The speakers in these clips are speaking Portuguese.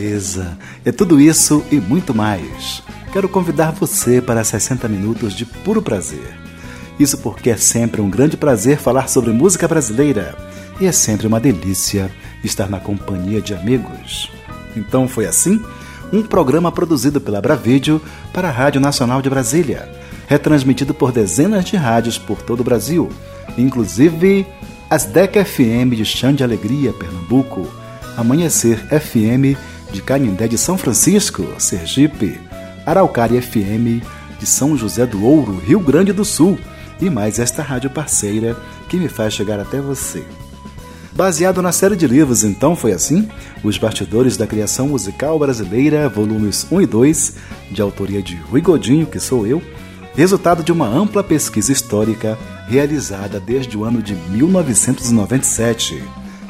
Beleza, é tudo isso e muito mais. Quero convidar você para 60 minutos de puro prazer. Isso porque é sempre um grande prazer falar sobre música brasileira e é sempre uma delícia estar na companhia de amigos. Então foi assim? Um programa produzido pela Bravídeo para a Rádio Nacional de Brasília, retransmitido por dezenas de rádios por todo o Brasil, inclusive as DEC FM de Chã de Alegria, Pernambuco, Amanhecer FM de Canindé de São Francisco, Sergipe, Araucária FM de São José do Ouro, Rio Grande do Sul, e mais esta rádio parceira que me faz chegar até você. Baseado na série de livros Então Foi Assim, Os Bastidores da Criação Musical Brasileira, volumes 1 e 2, de autoria de Rui Godinho, que sou eu, resultado de uma ampla pesquisa histórica realizada desde o ano de 1997.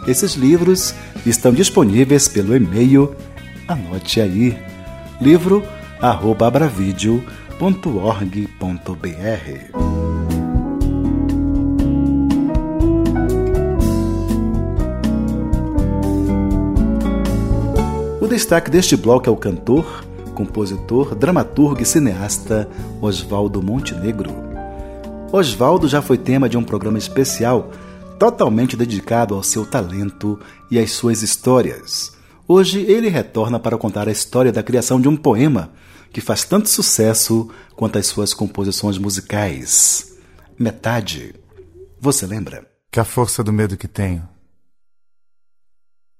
Esses livros estão disponíveis pelo e-mail, anote aí, livro@abravideo.org.br. destaque deste bloco é o cantor, compositor, dramaturgo e cineasta Oswaldo Montenegro. Oswaldo já foi tema de um programa especial totalmente dedicado ao seu talento e às suas histórias. Hoje ele retorna para contar a história da criação de um poema que faz tanto sucesso quanto as suas composições musicais. Metade. Você lembra? Que a força do medo que tenho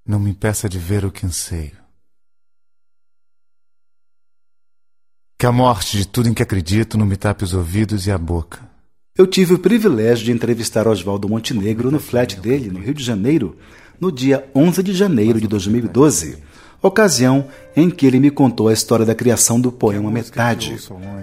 não me impeça de ver o que anseio. Que a morte de tudo em que acredito não me tape os ouvidos e a boca. Eu tive o privilégio de entrevistar Oswaldo Montenegro no flat dele, no Rio de Janeiro, no dia 11 de janeiro de 2012, ocasião em que ele me contou a história da criação do poema Metade.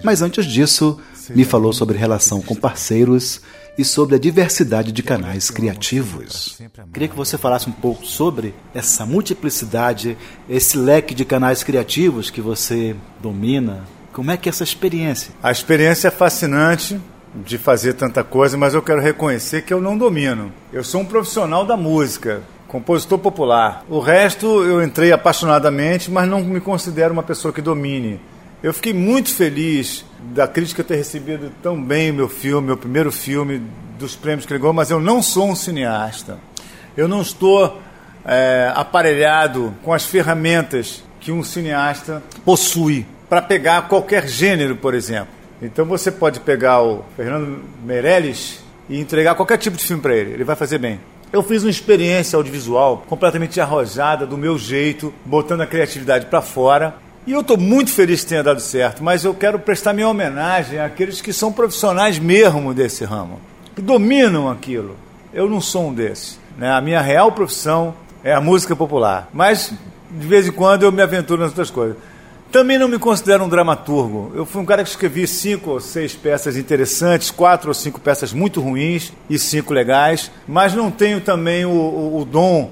Mas antes disso, me falou sobre relação com parceiros e sobre a diversidade de canais criativos. Queria que você falasse um pouco sobre essa multiplicidade, esse leque de canais criativos que você domina, como é que é essa experiência? A experiência é fascinante de fazer tanta coisa, mas eu quero reconhecer que eu não domino. Eu sou um profissional da música, compositor popular. O resto eu entrei apaixonadamente, mas não me considero uma pessoa que domine. Eu fiquei muito feliz da crítica ter recebido tão bem o meu filme, meu primeiro filme, dos prêmios que ganhou, mas eu não sou um cineasta. Eu não estou é, aparelhado com as ferramentas que um cineasta possui para pegar qualquer gênero, por exemplo. Então você pode pegar o Fernando Meirelles e entregar qualquer tipo de filme para ele, ele vai fazer bem. Eu fiz uma experiência audiovisual completamente arrojada, do meu jeito, botando a criatividade para fora. E eu estou muito feliz que tenha dado certo, mas eu quero prestar minha homenagem àqueles que são profissionais mesmo desse ramo, que dominam aquilo. Eu não sou um desses. Né? A minha real profissão é a música popular, mas de vez em quando eu me aventuro nas outras coisas. Também não me considero um dramaturgo. Eu fui um cara que escrevi cinco ou seis peças interessantes, quatro ou cinco peças muito ruins e cinco legais, mas não tenho também o, o, o dom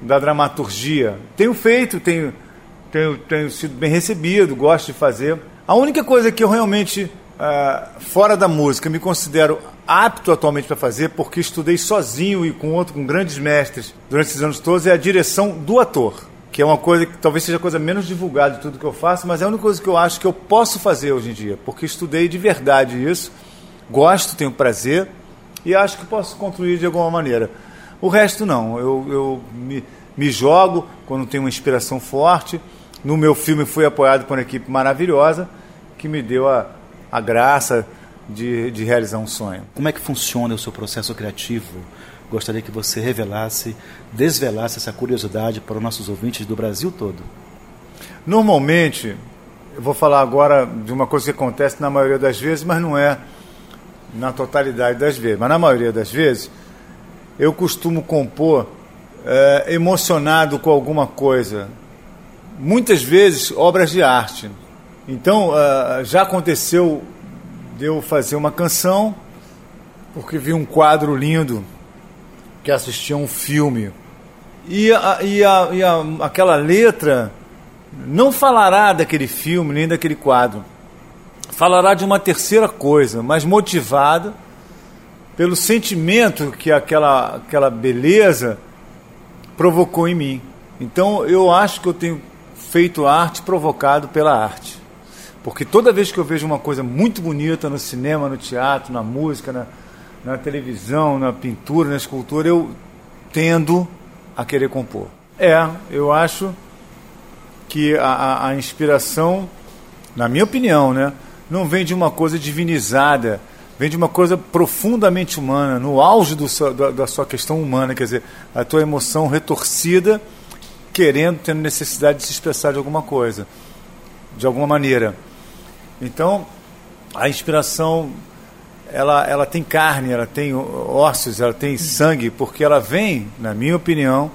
da dramaturgia. Tenho feito, tenho, tenho, tenho sido bem recebido, gosto de fazer. A única coisa que eu realmente, uh, fora da música, me considero apto atualmente para fazer, porque estudei sozinho e com outro, com grandes mestres durante esses anos todos, é a direção do ator que é uma coisa que talvez seja a coisa menos divulgada de tudo que eu faço, mas é a única coisa que eu acho que eu posso fazer hoje em dia, porque estudei de verdade isso, gosto, tenho prazer e acho que posso construir de alguma maneira. O resto não, eu, eu me, me jogo quando tenho uma inspiração forte. No meu filme fui apoiado por uma equipe maravilhosa que me deu a, a graça de, de realizar um sonho. Como é que funciona o seu processo criativo? Gostaria que você revelasse, desvelasse essa curiosidade para os nossos ouvintes do Brasil todo. Normalmente, eu vou falar agora de uma coisa que acontece na maioria das vezes, mas não é na totalidade das vezes. Mas na maioria das vezes, eu costumo compor é, emocionado com alguma coisa, muitas vezes obras de arte. Então, uh, já aconteceu de eu fazer uma canção porque vi um quadro lindo que assistia um filme. E, a, e, a, e a, aquela letra não falará daquele filme nem daquele quadro. Falará de uma terceira coisa, mas motivada pelo sentimento que aquela, aquela beleza provocou em mim. Então eu acho que eu tenho feito arte provocado pela arte. Porque toda vez que eu vejo uma coisa muito bonita no cinema, no teatro, na música, na, na televisão, na pintura, na escultura, eu tendo a querer compor. É, eu acho que a, a inspiração, na minha opinião, né, não vem de uma coisa divinizada, vem de uma coisa profundamente humana, no auge do, da, da sua questão humana, quer dizer, a tua emoção retorcida, querendo, tendo necessidade de se expressar de alguma coisa, de alguma maneira. Então, a inspiração ela, ela tem carne, ela tem ossos, ela tem sangue, porque ela vem, na minha opinião,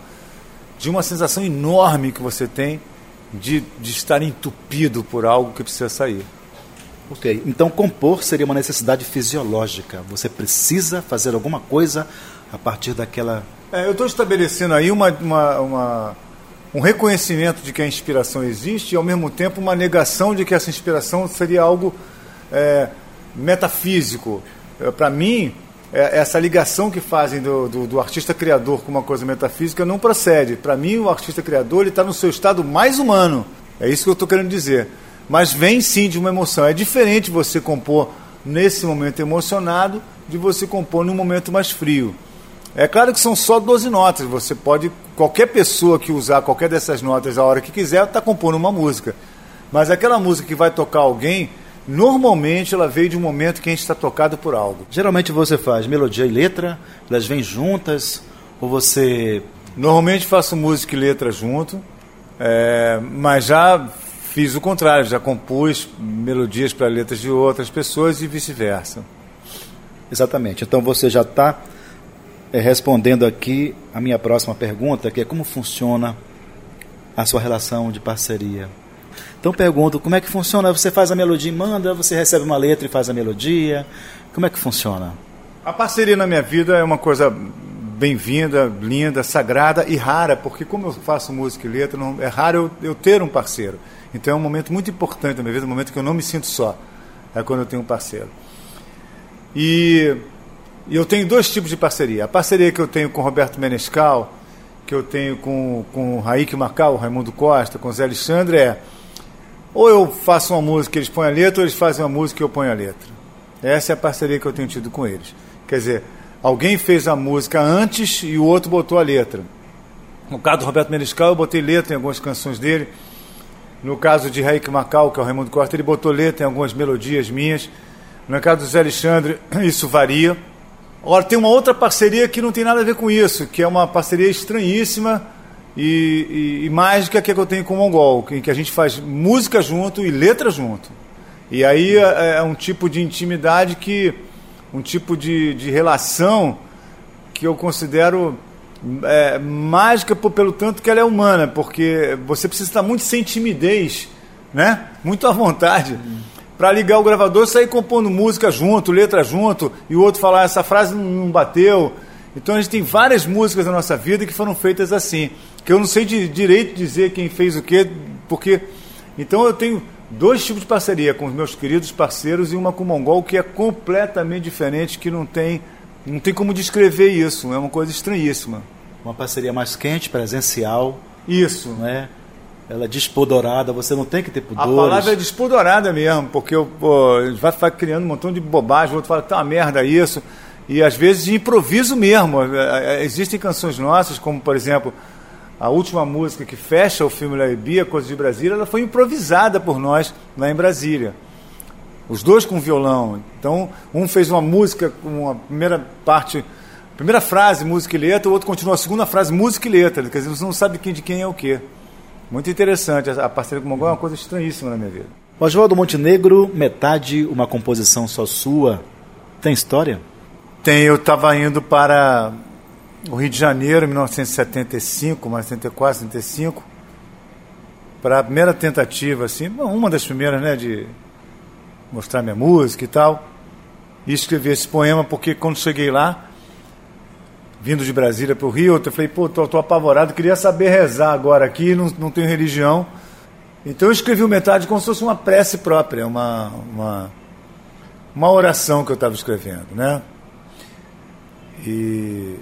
de uma sensação enorme que você tem de, de estar entupido por algo que precisa sair. Ok, então compor seria uma necessidade fisiológica. Você precisa fazer alguma coisa a partir daquela. É, eu estou estabelecendo aí uma, uma, uma, um reconhecimento de que a inspiração existe e, ao mesmo tempo, uma negação de que essa inspiração seria algo. É, metafísico. Eh, Para mim, é, essa ligação que fazem do, do, do, artista criador com uma coisa metafísica não procede. Para mim, o artista criador está no seu estado mais humano. É isso que eu estou querendo dizer. Mas vem sim de uma emoção. É diferente você compor nesse momento emocionado de você compor num momento mais frio. É claro que são só 12 notas. Você pode, qualquer pessoa que usar qualquer dessas notas a hora que quiser, está compondo uma música. Mas aquela música que vai tocar alguém, Normalmente ela veio de um momento que a gente está tocado por algo. Geralmente você faz melodia e letra, elas vêm juntas, ou você. Normalmente faço música e letra junto, é, mas já fiz o contrário, já compus melodias para letras de outras pessoas e vice-versa. Exatamente. Então você já está é, respondendo aqui a minha próxima pergunta, que é como funciona a sua relação de parceria então pergunto, como é que funciona? Você faz a melodia e manda, você recebe uma letra e faz a melodia. Como é que funciona? A parceria na minha vida é uma coisa bem-vinda, linda, sagrada e rara, porque como eu faço música e letra, não, é raro eu, eu, ter um parceiro. Então é um momento muito importante na minha vida, um momento que eu não me sinto só. É quando eu tenho um parceiro. E, e eu tenho dois tipos de parceria. A parceria que eu tenho com Roberto Menescal, que eu tenho com, com Raik Macau, Raimundo Costa, com Zé Alexandre, é ou eu faço uma música, eles põem a letra, ou eles fazem uma música e eu ponho a letra. Essa é a parceria que eu tenho tido com eles. Quer dizer, alguém fez a música antes e o outro botou a letra. No caso do Roberto Menescal, eu botei letra em algumas canções dele. No caso de Raik Macau, que é o Raimundo Costa, ele botou letra em algumas melodias minhas. No caso do Zé Alexandre, isso varia. Agora, tem uma outra parceria que não tem nada a ver com isso, que é uma parceria estranhíssima, e, e, e mágica que, é que eu tenho com o Mongol, em que a gente faz música junto e letra junto. E aí é, é um tipo de intimidade que. um tipo de, de relação que eu considero é, mágica por, pelo tanto que ela é humana, porque você precisa estar muito sem timidez, né? muito à vontade. Para ligar o gravador sair compondo música junto, letra junto, e o outro falar, essa frase não bateu. Então a gente tem várias músicas na nossa vida que foram feitas assim que eu não sei de direito dizer quem fez o quê, porque. Então eu tenho dois tipos de parceria com os meus queridos parceiros e uma com o Mongol que é completamente diferente, que não tem, não tem como descrever isso, é uma coisa estranhíssima. Uma parceria mais quente, presencial. Isso. Né? Ela é despodorada, você não tem que ter pudores. A palavra é despodorada mesmo, porque pô, vai, vai criando um montão de bobagem, o outro fala que tá uma merda isso. E às vezes de improviso mesmo. É, é, existem canções nossas, como por exemplo a última música que fecha o filme Laibia, Coisa de Brasília, ela foi improvisada por nós lá em Brasília. Os dois com violão. Então, um fez uma música com a primeira parte, primeira frase, música e letra, o outro continua a segunda frase, música e letra. Quer dizer, você não sabe quem de quem é o quê. Muito interessante. A parceria com o Mongol é uma coisa estranhíssima na minha vida. Oswaldo Montenegro, metade uma composição só sua. Tem história? Tem. Eu estava indo para o Rio de Janeiro, 1975, mais 74, 75, para a primeira tentativa, assim, uma das primeiras, né, de mostrar minha música e tal, e escrever esse poema, porque quando cheguei lá, vindo de Brasília para o Rio, eu falei, pô, tô, tô apavorado, queria saber rezar agora aqui, não, não tenho religião. Então eu escrevi metade como se fosse uma prece própria, uma, uma, uma oração que eu estava escrevendo, né? E,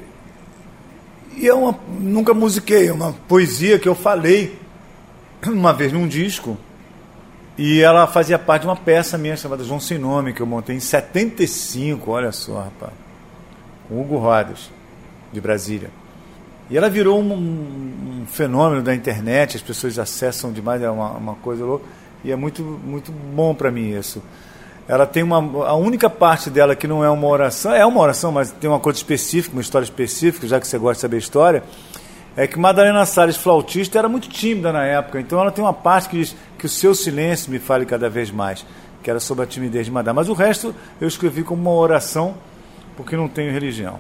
e é uma, nunca musiquei, é uma poesia que eu falei uma vez num disco, e ela fazia parte de uma peça minha chamada João Sem Nome, que eu montei em 75, olha só, rapaz, com Hugo Rodas de Brasília. E ela virou um, um, fenômeno da internet, as pessoas acessam demais, é uma, uma coisa louca, e é muito, muito bom para mim isso. Ela tem uma. A única parte dela que não é uma oração, é uma oração, mas tem uma coisa específica, uma história específica, já que você gosta de saber história, é que Madalena Salles, flautista, era muito tímida na época, então ela tem uma parte que diz que o seu silêncio me fale cada vez mais, que era sobre a timidez de Madalena. Mas o resto eu escrevi como uma oração, porque não tenho religião.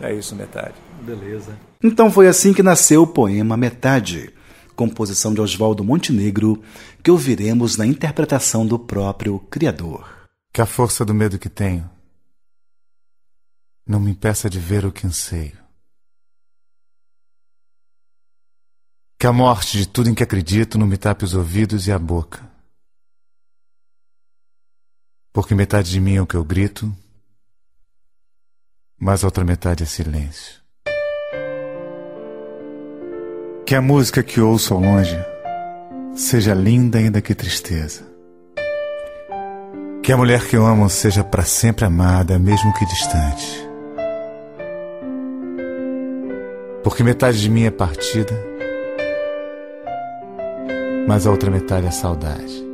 É isso, metade. Beleza. Então foi assim que nasceu o poema Metade, composição de Oswaldo Montenegro, que ouviremos na interpretação do próprio criador. Que a força do medo que tenho não me impeça de ver o que anseio. Que a morte de tudo em que acredito não me tape os ouvidos e a boca. Porque metade de mim é o que eu grito, mas a outra metade é silêncio. Que a música que ouço ao longe seja linda ainda que tristeza. Que a mulher que eu amo seja para sempre amada, mesmo que distante. Porque metade de mim é partida, mas a outra metade é saudade.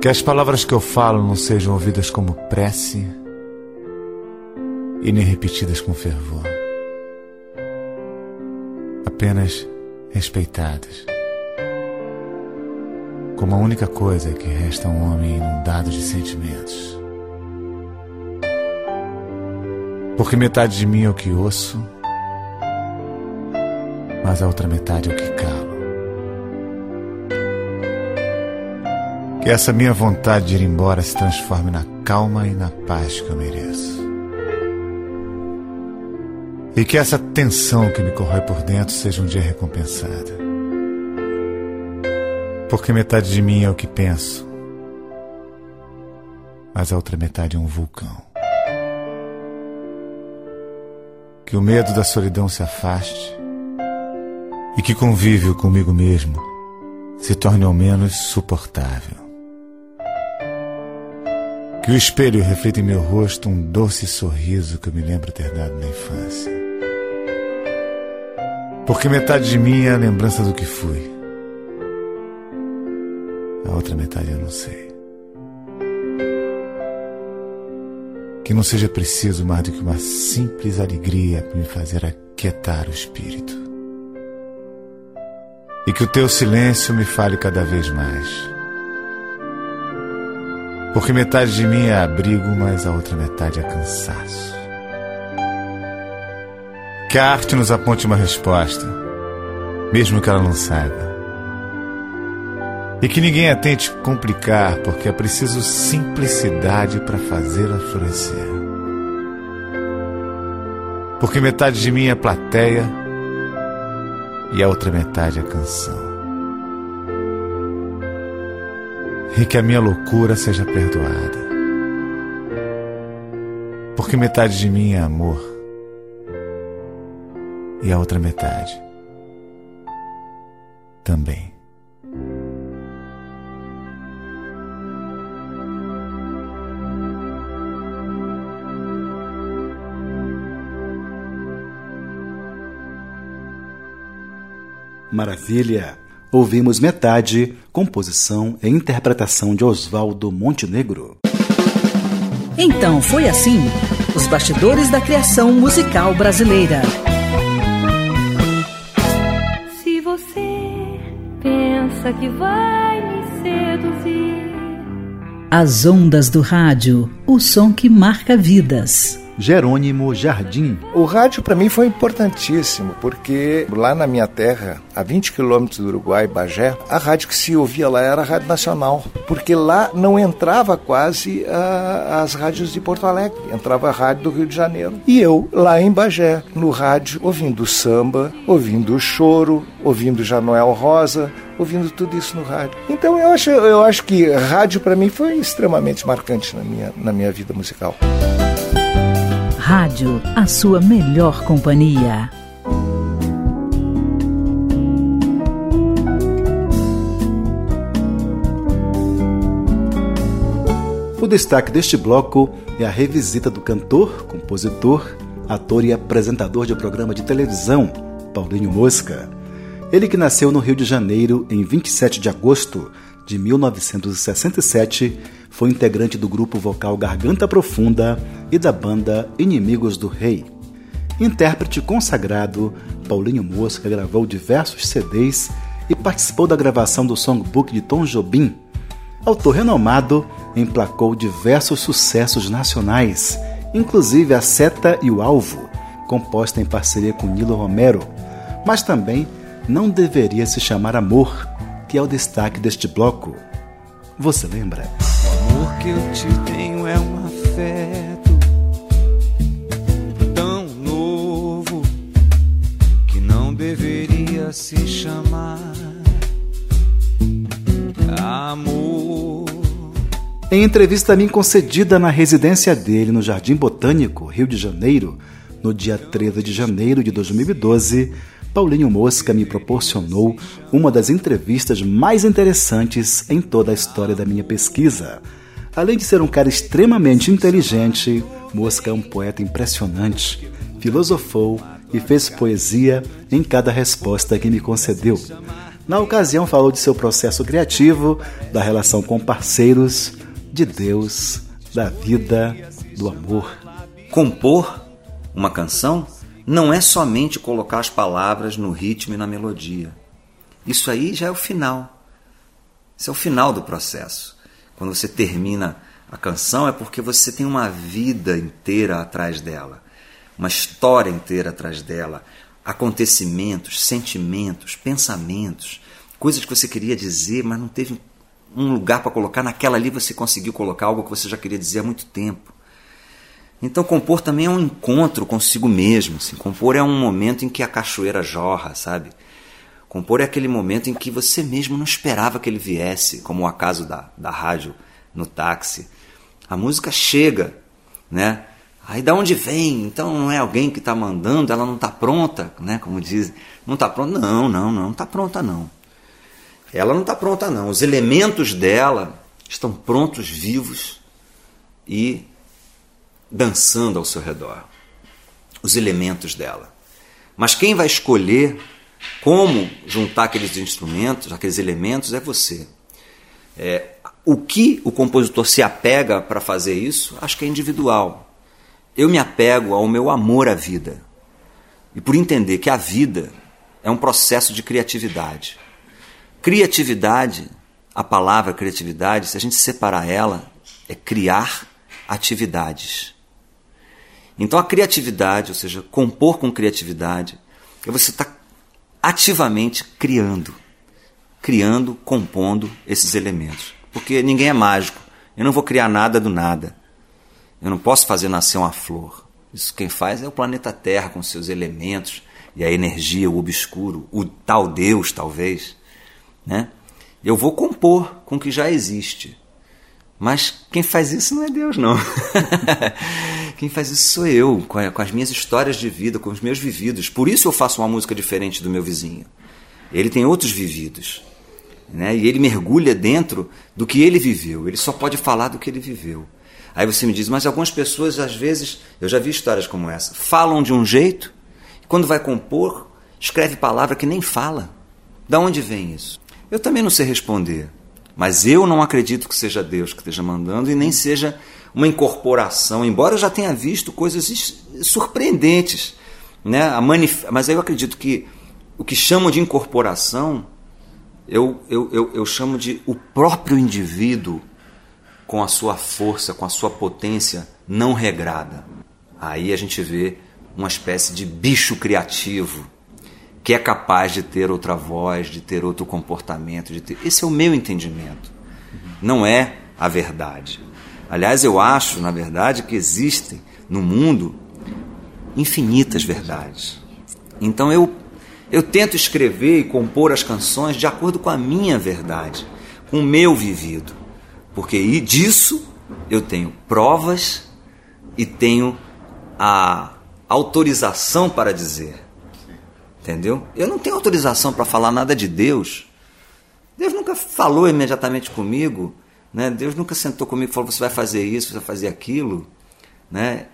Que as palavras que eu falo não sejam ouvidas como prece e nem repetidas com fervor. Apenas respeitadas. Como a única coisa que resta a um homem inundado de sentimentos. Porque metade de mim é o que ouço, mas a outra metade é o que calo. Que essa minha vontade de ir embora se transforme na calma e na paz que eu mereço. E que essa tensão que me corrói por dentro seja um dia recompensada. Porque metade de mim é o que penso, mas a outra metade é um vulcão. Que o medo da solidão se afaste e que convívio comigo mesmo se torne ao menos suportável. Que o espelho reflita em meu rosto um doce sorriso que eu me lembro ter dado na infância. Porque metade de mim é a lembrança do que fui. A outra metade eu não sei. Que não seja preciso mais do que uma simples alegria para me fazer aquietar o espírito. E que o teu silêncio me fale cada vez mais porque metade de mim é abrigo, mas a outra metade é cansaço. Que a arte nos aponte uma resposta, mesmo que ela não saiba. E que ninguém a tente complicar, porque é preciso simplicidade para fazê-la florescer. Porque metade de mim é plateia e a outra metade é canção. e que a minha loucura seja perdoada. Porque metade de mim é amor e a outra metade também. Maravilha! Ouvimos metade, composição e interpretação de Oswaldo Montenegro. Então foi assim: os bastidores da criação musical brasileira. Se você pensa que vai me seduzir, as ondas do rádio, o som que marca vidas. Jerônimo Jardim. O rádio para mim foi importantíssimo, porque lá na minha terra, a 20 quilômetros do Uruguai, Bagé, a rádio que se ouvia lá era a Rádio Nacional, porque lá não entrava quase a, as rádios de Porto Alegre, entrava a rádio do Rio de Janeiro. E eu, lá em Bagé, no rádio, ouvindo samba, ouvindo choro, ouvindo Janoel Rosa, ouvindo tudo isso no rádio. Então eu acho, eu acho que rádio para mim foi extremamente marcante na minha, na minha vida musical. Rádio, a sua melhor companhia. O destaque deste bloco é a revisita do cantor, compositor, ator e apresentador de programa de televisão, Paulinho Mosca. Ele que nasceu no Rio de Janeiro em 27 de agosto de 1967, foi integrante do grupo vocal Garganta Profunda e da banda Inimigos do Rei. Intérprete consagrado, Paulinho Mosca gravou diversos CDs e participou da gravação do songbook de Tom Jobim. Autor renomado, emplacou diversos sucessos nacionais, inclusive A Seta e o Alvo, composta em parceria com Nilo Romero, mas também Não Deveria Se Chamar Amor, que é o destaque deste bloco. Você lembra? O amor que eu te tenho é um afeto tão novo que não deveria se chamar amor. Em entrevista a mim concedida na residência dele no Jardim Botânico, Rio de Janeiro, no dia 13 de janeiro de 2012, Paulinho Mosca me proporcionou uma das entrevistas mais interessantes em toda a história da minha pesquisa. Além de ser um cara extremamente inteligente, Mosca é um poeta impressionante. Filosofou e fez poesia em cada resposta que me concedeu. Na ocasião, falou de seu processo criativo, da relação com parceiros, de Deus, da vida, do amor. Compor uma canção não é somente colocar as palavras no ritmo e na melodia. Isso aí já é o final. Isso é o final do processo. Quando você termina a canção é porque você tem uma vida inteira atrás dela, uma história inteira atrás dela, acontecimentos, sentimentos, pensamentos, coisas que você queria dizer, mas não teve um lugar para colocar. Naquela ali você conseguiu colocar algo que você já queria dizer há muito tempo. Então, compor também é um encontro consigo mesmo. Assim. Compor é um momento em que a cachoeira jorra, sabe? Compor é aquele momento em que você mesmo não esperava que ele viesse, como o acaso da, da rádio no táxi. A música chega, né? Aí da onde vem? Então não é alguém que está mandando, ela não está pronta, né? Como dizem. Não está pronta? Não, não, não, está pronta não. Ela não está pronta não. Os elementos dela estão prontos, vivos e dançando ao seu redor, os elementos dela. Mas quem vai escolher como juntar aqueles instrumentos, aqueles elementos, é você. É, o que o compositor se apega para fazer isso, acho que é individual. Eu me apego ao meu amor à vida. E por entender que a vida é um processo de criatividade. Criatividade, a palavra criatividade, se a gente separar ela, é criar atividades. Então a criatividade, ou seja, compor com criatividade, é você estar tá ativamente criando, criando, compondo esses elementos. Porque ninguém é mágico. Eu não vou criar nada do nada. Eu não posso fazer nascer uma flor. Isso quem faz é o planeta Terra com seus elementos e a energia, o obscuro, o tal Deus, talvez. Né? Eu vou compor com o que já existe. Mas quem faz isso não é Deus, não. quem faz isso sou eu, com, as minhas histórias de vida, com os meus vividos. Por isso eu faço uma música diferente do meu vizinho. Ele tem outros vividos. Né? E ele mergulha dentro do que ele viveu. Ele só pode falar do que ele viveu. Aí você me diz, mas algumas pessoas, às vezes, eu já vi histórias como essa, falam de um jeito, e quando vai compor, escreve palavra que nem fala. Da onde vem isso? Eu também não sei responder. Mas eu não acredito que seja Deus que esteja mandando e nem seja uma incorporação, embora eu já tenha visto coisas surpreendentes. Né? Mas eu acredito que o que chamam de incorporação, eu, eu, eu, eu chamo de o próprio indivíduo com a sua força, com a sua potência não regrada. Aí a gente vê uma espécie de bicho criativo que é capaz de ter outra voz, de ter outro comportamento, de ter. Esse é o meu entendimento. Não é a verdade. Aliás, eu acho, na verdade, que existem no mundo infinitas verdades. Então eu eu tento escrever e compor as canções de acordo com a minha verdade, com o meu vivido. Porque disso eu tenho provas e tenho a autorização para dizer. Entendeu? Eu não tenho autorização para falar nada de Deus. Deus nunca falou imediatamente comigo. Né? Deus nunca sentou comigo e falou: você vai fazer isso, você vai fazer aquilo. Né?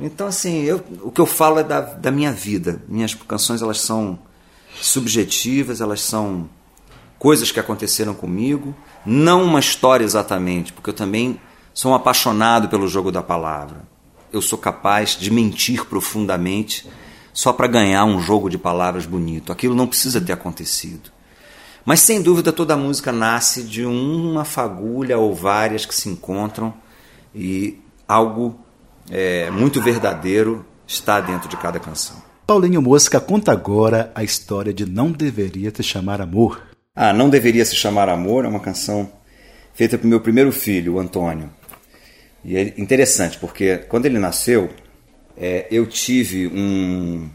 Então, assim, eu, o que eu falo é da, da minha vida. Minhas canções elas são subjetivas, elas são coisas que aconteceram comigo, não uma história exatamente, porque eu também sou um apaixonado pelo jogo da palavra. Eu sou capaz de mentir profundamente só para ganhar um jogo de palavras bonito. Aquilo não precisa ter acontecido. Mas sem dúvida toda música nasce de uma fagulha ou várias que se encontram e algo é, muito verdadeiro está dentro de cada canção. Paulinho Mosca conta agora a história de Não Deveria Te Chamar Amor. Ah, Não Deveria Se Chamar Amor é uma canção feita para o meu primeiro filho, o Antônio. E é interessante, porque quando ele nasceu, é, eu tive um,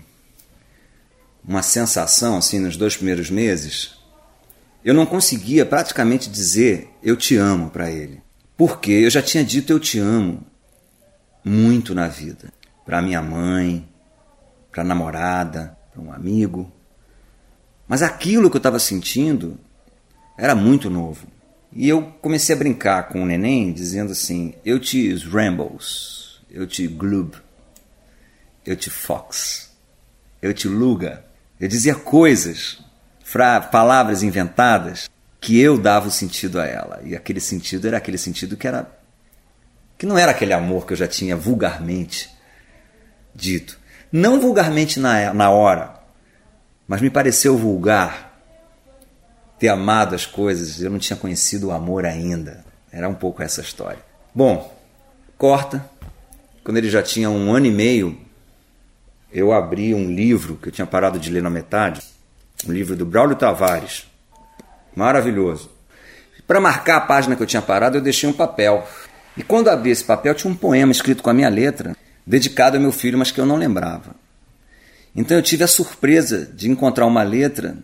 uma sensação, assim, nos dois primeiros meses, eu não conseguia praticamente dizer eu te amo para ele. Porque eu já tinha dito eu te amo muito na vida. Para minha mãe, para namorada, para um amigo. Mas aquilo que eu estava sentindo era muito novo. E eu comecei a brincar com o neném, dizendo assim: Eu te Rambles, eu te Gloob, eu te Fox, eu te Luga. Eu dizia coisas, palavras inventadas, que eu dava o sentido a ela. E aquele sentido era aquele sentido que era que não era aquele amor que eu já tinha vulgarmente dito. Não vulgarmente na, na hora, mas me pareceu vulgar ter amado as coisas, eu não tinha conhecido o amor ainda. Era um pouco essa história. Bom, corta. Quando ele já tinha um ano e meio, eu abri um livro que eu tinha parado de ler na metade, um livro do Braulio Tavares. Maravilhoso. Para marcar a página que eu tinha parado, eu deixei um papel. E quando abri esse papel, tinha um poema escrito com a minha letra, dedicado ao meu filho, mas que eu não lembrava. Então eu tive a surpresa de encontrar uma letra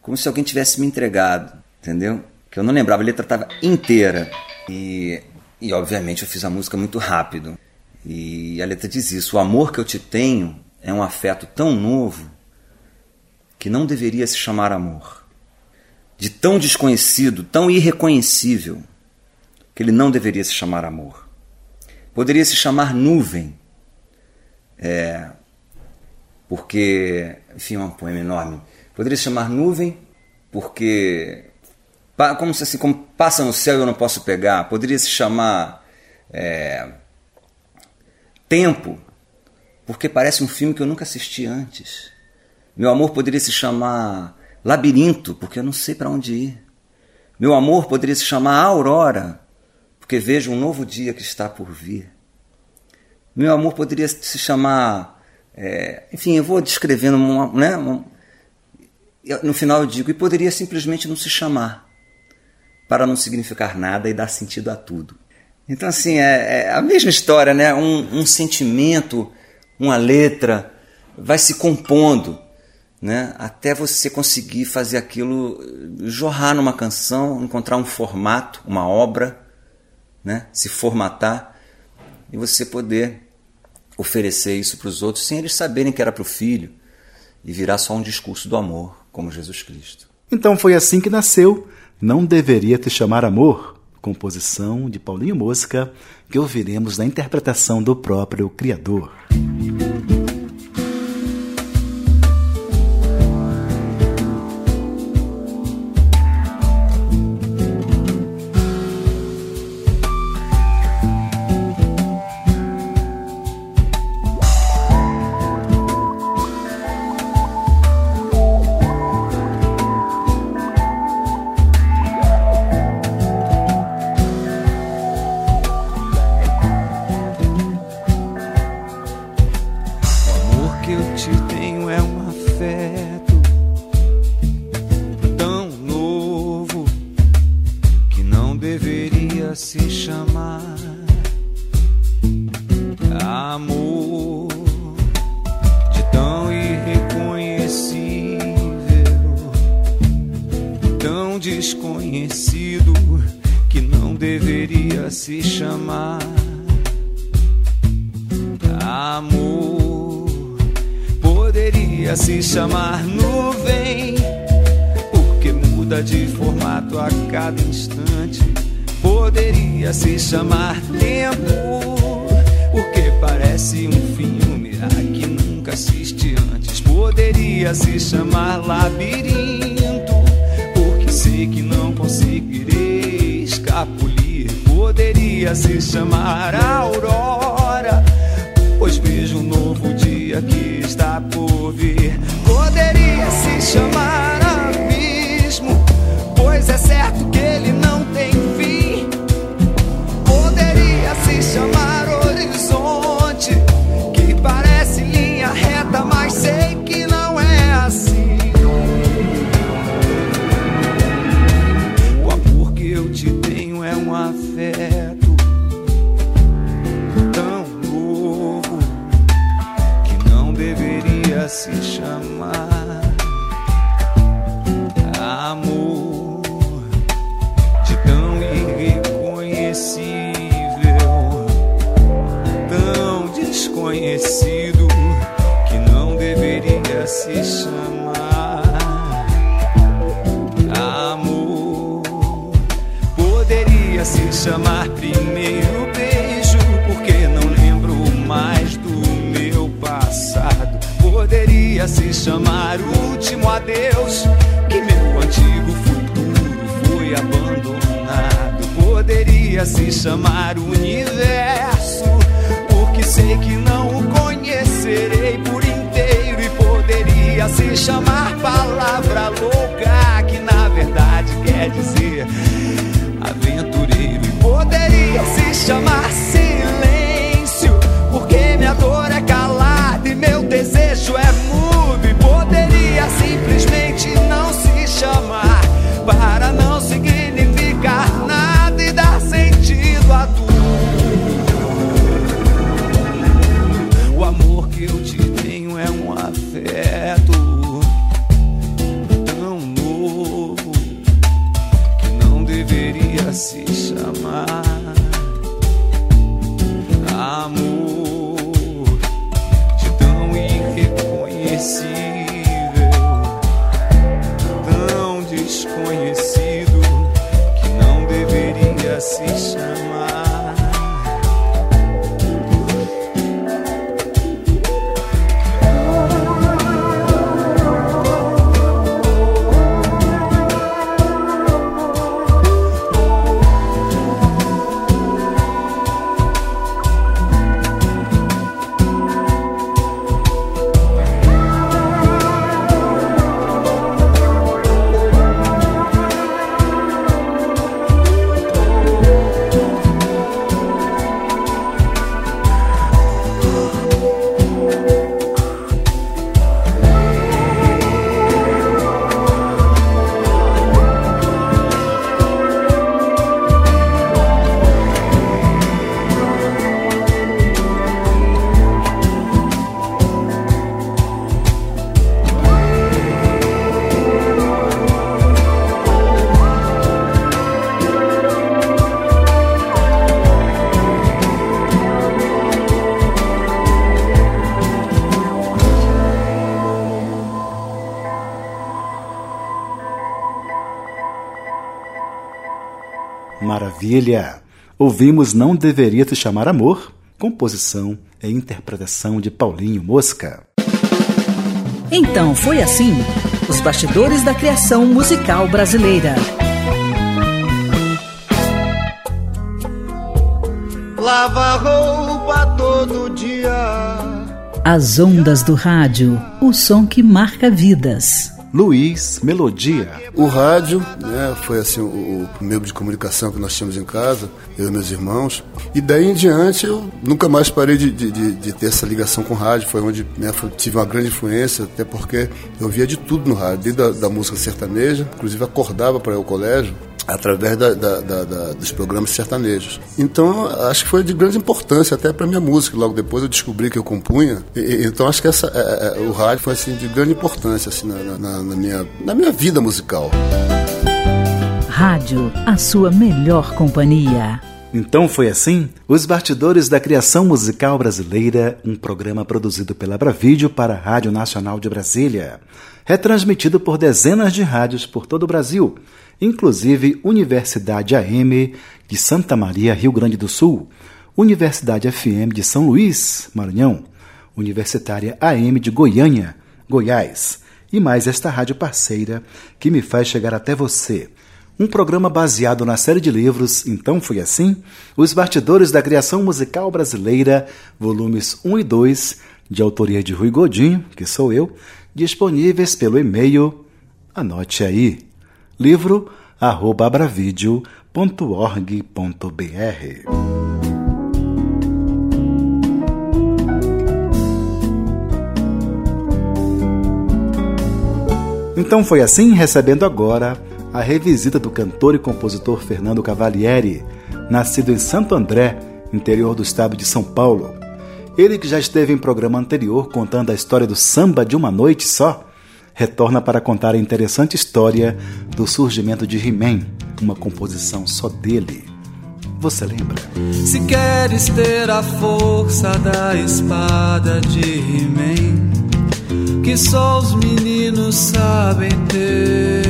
como se alguém tivesse me entregado, entendeu? Que eu não lembrava, a letra estava inteira. E, e obviamente eu fiz a música muito rápido. E a letra diz isso: O amor que eu te tenho é um afeto tão novo que não deveria se chamar amor. De tão desconhecido, tão irreconhecível que ele não deveria se chamar amor. Poderia se chamar nuvem, é, porque, enfim, é um poema enorme. Poderia se chamar nuvem, porque, como se assim, como passa no céu eu não posso pegar. Poderia se chamar é, tempo, porque parece um filme que eu nunca assisti antes. Meu amor poderia se chamar labirinto, porque eu não sei para onde ir. Meu amor poderia se chamar aurora, porque vejo um novo dia que está por vir. Meu amor poderia se chamar. É, enfim, eu vou descrevendo. Uma, né, uma, no final eu digo, e poderia simplesmente não se chamar, para não significar nada e dar sentido a tudo. Então, assim, é, é a mesma história, né? Um, um, sentimento, uma letra, vai se compondo, né? Até você conseguir fazer aquilo jorrar numa canção, encontrar um formato, uma obra né? se formatar e você poder oferecer isso para os outros sem eles saberem que era para o filho e virar só um discurso do amor, como Jesus Cristo. Então foi assim que nasceu Não Deveria Te Chamar Amor, composição de Paulinho Mosca, que ouviremos na interpretação do próprio Criador. Muda de formato a cada instante. Poderia se chamar tempo, porque parece um filme a que nunca assisti antes. Poderia se chamar labirinto, porque sei que não conseguirei escapulir. Poderia se chamar aurora, pois vejo um novo dia que está por vir. Poderia se chamar adeus, que meu antigo futuro foi abandonado. Poderia se chamar universo, porque sei que não o conhecerei por inteiro. E poderia se chamar palavra louca, que na verdade quer dizer aventureiro. E poderia se chamar silêncio, Maravilha! Ouvimos Não Deveria Te Chamar Amor, composição e interpretação de Paulinho Mosca. Então foi assim: os bastidores da criação musical brasileira. Lava roupa todo dia. As ondas do rádio, o som que marca vidas. Luiz Melodia. O rádio né, foi assim o, o meio de comunicação que nós tínhamos em casa, eu e meus irmãos. E daí em diante eu nunca mais parei de, de, de, de ter essa ligação com o rádio. Foi onde né, tive uma grande influência, até porque eu via de tudo no rádio, desde a da música sertaneja, inclusive acordava para ir ao colégio através da, da, da, dos programas sertanejos. Então, acho que foi de grande importância até para minha música. Logo depois eu descobri que eu compunha. E, então, acho que essa, é, é, o rádio foi assim, de grande importância assim, na, na, na, minha, na minha vida musical. Rádio, a sua melhor companhia. Então foi assim? Os Bastidores da Criação Musical Brasileira, um programa produzido pela Bravídeo para a Rádio Nacional de Brasília. Retransmitido por dezenas de rádios por todo o Brasil inclusive Universidade AM de Santa Maria, Rio Grande do Sul, Universidade FM de São Luís, Maranhão, Universitária AM de Goiânia, Goiás, e mais esta rádio parceira que me faz chegar até você. Um programa baseado na série de livros Então Foi Assim, Os Bastidores da Criação Musical Brasileira, volumes 1 e 2, de autoria de Rui Godinho, que sou eu, disponíveis pelo e-mail. Anote aí livro abravideo.org.br. Então foi assim, recebendo agora a revisita do cantor e compositor Fernando Cavalieri, nascido em Santo André, interior do estado de São Paulo. Ele que já esteve em programa anterior contando a história do samba de uma noite só, retorna para contar a interessante história do surgimento de He-Man, uma composição só dele. Você lembra? Se queres ter a força da espada de He-Man, que só os meninos sabem ter.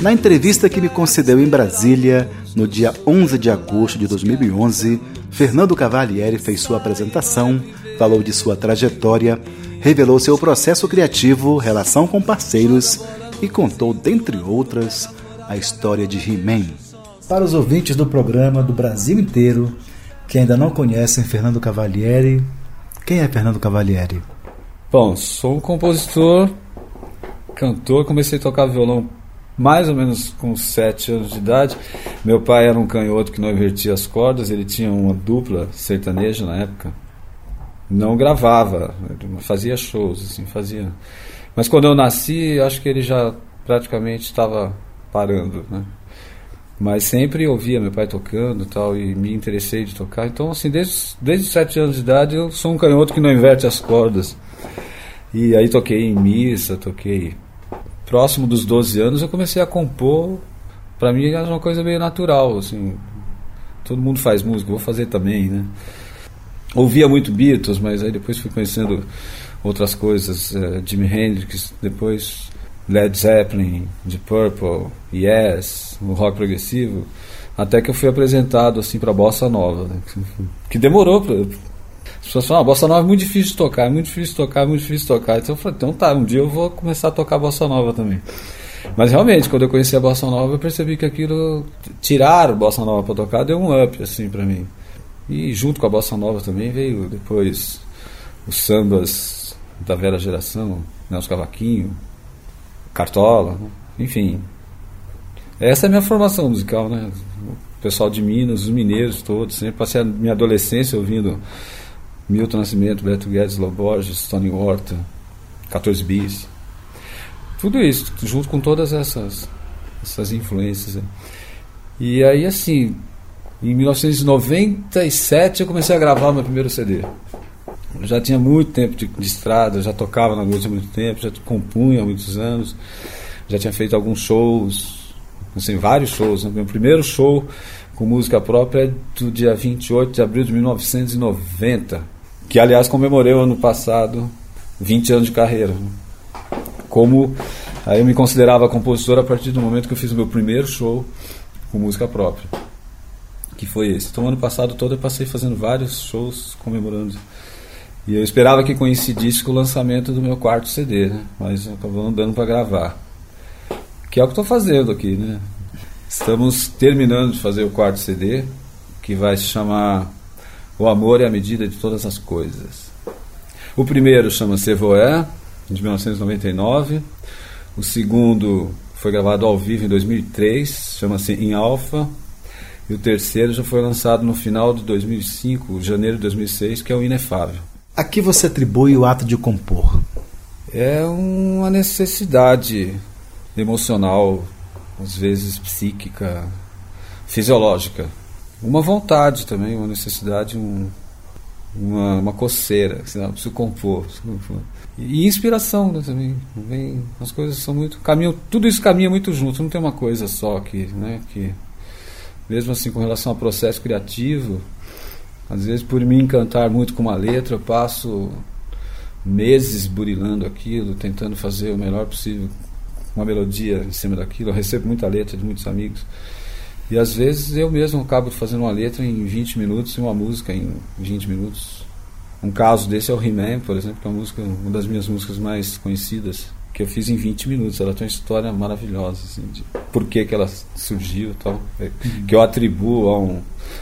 Na entrevista que me concedeu em Brasília, no dia 11 de agosto de 2011, Fernando Cavalieri fez sua apresentação, falou de sua trajetória revelou seu processo criativo, relação com parceiros e contou, dentre outras, a história de He-Man. Para os ouvintes do programa do Brasil inteiro, que ainda não conhecem Fernando Cavalieri, quem é Fernando Cavalieri? Bom, sou um compositor, cantor, comecei a tocar violão mais ou menos com 7 anos de idade. Meu pai era um canhoto que não invertia as cordas, ele tinha uma dupla sertaneja na época, não gravava, fazia shows, assim, fazia. Mas quando eu nasci, acho que ele já praticamente estava parando, né? Mas sempre ouvia meu pai tocando tal, e me interessei de tocar. Então, assim, desde, desde sete anos de idade, eu sou um canhoto que não inverte as cordas. E aí toquei em missa, toquei. Próximo dos 12 anos, eu comecei a compor. Para mim, era uma coisa meio natural, assim. Todo mundo faz música, vou fazer também, né? Ouvia muito Beatles, mas aí depois fui conhecendo outras coisas, uh, Jimi Hendrix, depois Led Zeppelin, Deep Purple, Yes, o rock progressivo, até que eu fui apresentado assim para bossa nova, né? que demorou para as pessoas falam, ah, bossa nova é muito difícil de tocar, é muito difícil de tocar, é muito difícil de tocar. Então eu falei, então tá, um dia eu vou começar a tocar bossa nova também. Mas realmente, quando eu conheci a bossa nova, eu percebi que aquilo tirar bossa nova para tocar deu um up assim para mim. E junto com a bossa nova também veio depois os sambas da velha geração, né, os cavaquinhos, cartola, enfim. Essa é a minha formação musical, né? O pessoal de Minas, os mineiros todos, sempre passei a minha adolescência ouvindo Milton Nascimento, Beto Guedes, Loborges, Tony Horta, 14 bis. Tudo isso, junto com todas essas, essas influências. Né? E aí, assim, em 1997 eu comecei a gravar meu primeiro CD. Eu já tinha muito tempo de, de estrada, já tocava na noite há muito tempo, já compunha há muitos anos, já tinha feito alguns shows, assim, vários shows. Né? Meu primeiro show com música própria é do dia 28 de abril de 1990, que aliás comemorei o ano passado 20 anos de carreira. Como aí eu me considerava compositor a partir do momento que eu fiz o meu primeiro show com música própria que foi esse. Então, ano passado todo eu passei fazendo vários shows comemorando. E eu esperava que coincidisse com o lançamento do meu quarto CD, né? Mas acabou não dando para gravar. Que é o que estou fazendo aqui, né? Estamos terminando de fazer o quarto CD, que vai se chamar O Amor é a Medida de Todas as Coisas. O primeiro chama-se de 1999. O segundo foi gravado ao vivo em 2003, chama-se Em Alpha. E o terceiro já foi lançado no final de 2005, janeiro de 2006, que é o Inefável. A que você atribui o ato de compor? É uma necessidade emocional, às vezes psíquica, fisiológica. Uma vontade também, uma necessidade, um, uma, uma coceira, assim, não, preciso compor. Compor. E inspiração né, também. Vem, as coisas são muito. Caminham, tudo isso caminha muito junto, não tem uma coisa só que. Né, que mesmo assim, com relação ao processo criativo, às vezes, por me encantar muito com uma letra, eu passo meses burilando aquilo, tentando fazer o melhor possível, uma melodia em cima daquilo. Eu recebo muita letra de muitos amigos. E às vezes eu mesmo acabo fazendo uma letra em 20 minutos e uma música em 20 minutos. Um caso desse é o He-Man, por exemplo, que é uma, música, uma das minhas músicas mais conhecidas, que eu fiz em 20 minutos. Ela tem uma história maravilhosa, assim, de por que, que ela surgiu tal. Que eu atribuo a um,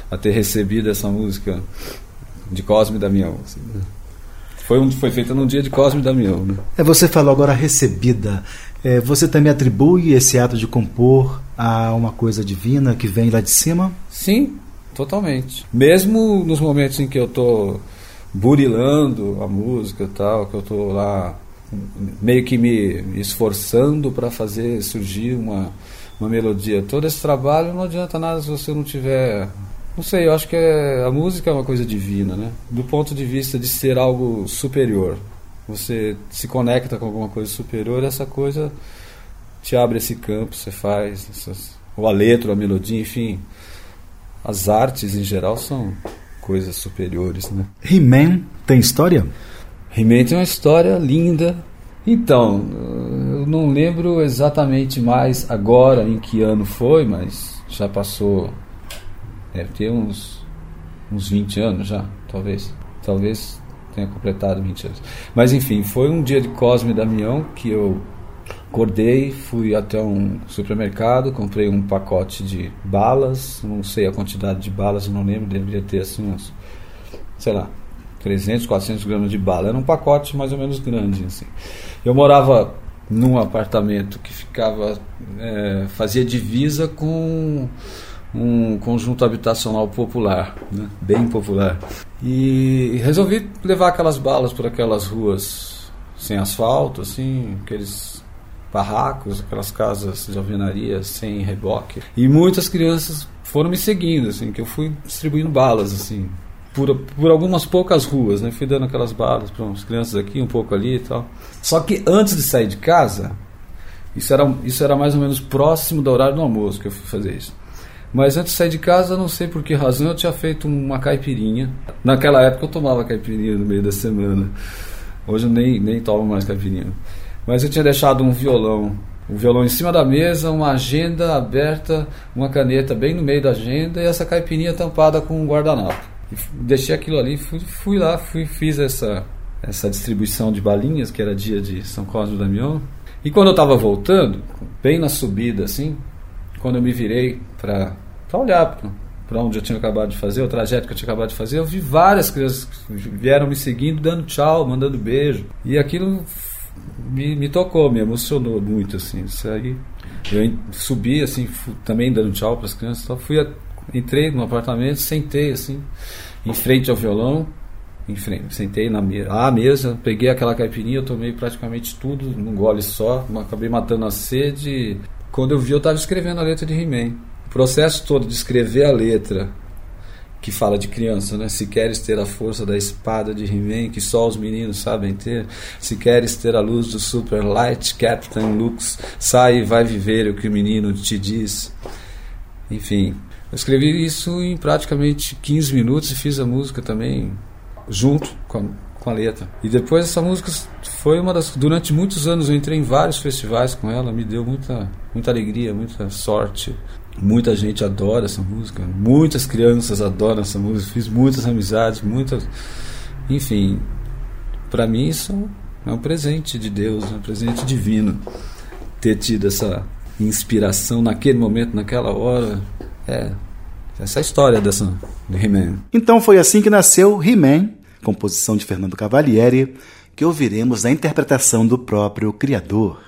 a ter recebido essa música de Cosme Damião. Assim, né? foi, um, foi feita num dia de Cosme Damião. Né? É, você falou agora recebida. É, você também atribui esse ato de compor a uma coisa divina que vem lá de cima? Sim, totalmente. Mesmo nos momentos em que eu estou burilando a música tal, que eu estou lá meio que me esforçando para fazer surgir uma, uma melodia. Todo esse trabalho não adianta nada se você não tiver não sei, eu acho que é, a música é uma coisa divina, né? Do ponto de vista de ser algo superior. Você se conecta com alguma coisa superior, essa coisa te abre esse campo, você faz, essas, ou a letra, ou a melodia, enfim. As artes em geral são coisas superiores, né? He-Man tem história? He-Man tem uma história linda. Então, eu não lembro exatamente mais agora em que ano foi, mas já passou Deve ter uns, uns 20 anos já, talvez. Talvez tenha completado 20 anos. Mas enfim, foi um dia de Cosme e Damião que eu acordei, fui até um supermercado, comprei um pacote de balas, não sei a quantidade de balas, não lembro, deveria ter assim uns, sei lá, 300, 400 gramas de bala. Era um pacote mais ou menos grande, assim. Eu morava num apartamento que ficava, é, fazia divisa com um conjunto habitacional popular, né? bem popular. E resolvi levar aquelas balas por aquelas ruas sem asfalto, assim, aqueles barracos, aquelas casas de alvenaria sem reboque. E muitas crianças foram me seguindo, assim, que eu fui distribuindo balas, assim, por, por algumas poucas ruas, né? Fui dando aquelas balas para umas crianças aqui, um pouco ali e tal. Só que antes de sair de casa, isso era, isso era mais ou menos próximo do horário do almoço que eu fui fazer isso. Mas antes de sair de casa, não sei por que razão, eu tinha feito uma caipirinha. Naquela época eu tomava caipirinha no meio da semana. Hoje eu nem, nem tomo mais caipirinha. Mas eu tinha deixado um violão. Um violão em cima da mesa, uma agenda aberta, uma caneta bem no meio da agenda e essa caipirinha tampada com um guardanapo. Deixei aquilo ali, fui, fui lá, fui, fiz essa, essa distribuição de balinhas, que era dia de São Cosme e Damião. E quando eu estava voltando, bem na subida assim, quando eu me virei para olhar para onde eu tinha acabado de fazer, o trajeto que eu tinha acabado de fazer, eu vi várias crianças que vieram me seguindo, dando tchau, mandando beijo. E aquilo me, me tocou, me emocionou muito, assim. Isso aí, eu subi, assim, também dando tchau para as crianças. Então fui, entrei no apartamento, sentei, assim, em frente ao violão, em frente, sentei na mesa, à mesa, peguei aquela caipirinha, tomei praticamente tudo num gole só, acabei matando a sede. Quando eu vi, eu estava escrevendo a letra de He-Man processo todo de escrever a letra que fala de criança, né? Se queres ter a força da espada de He-Man que só os meninos sabem ter, se queres ter a luz do Super Light Captain Lux, sai e vai viver o que o menino te diz. Enfim, eu escrevi isso em praticamente 15 minutos e fiz a música também junto com a, com a letra. E depois essa música foi uma das durante muitos anos eu entrei em vários festivais com ela, me deu muita muita alegria, muita sorte Muita gente adora essa música, muitas crianças adoram essa música, fiz muitas amizades, muitas. Enfim, para mim isso é um presente de Deus, é um presente divino. Ter tido essa inspiração naquele momento, naquela hora. É, essa é a história dessa, do He-Man. Então foi assim que nasceu He-Man, composição de Fernando Cavalieri, que ouviremos na interpretação do próprio Criador.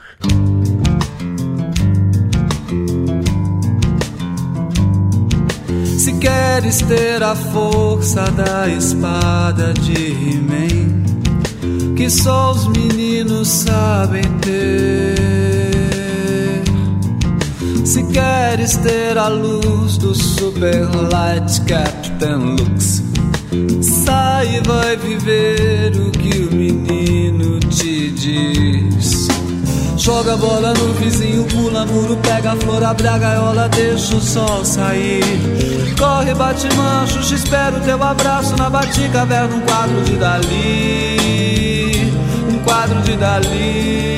Se queres ter a força da espada de He-Man, que só os meninos sabem ter. Se queres ter a luz do Super Light Captain Lux, sai e vai viver o que o menino te diz. Joga bola no vizinho, pula muro, pega a flor, abre a gaiola, deixa o sol sair. Corre, bate mancho, te espero teu abraço na bate-caverna, um quadro de Dali. Um quadro de Dali.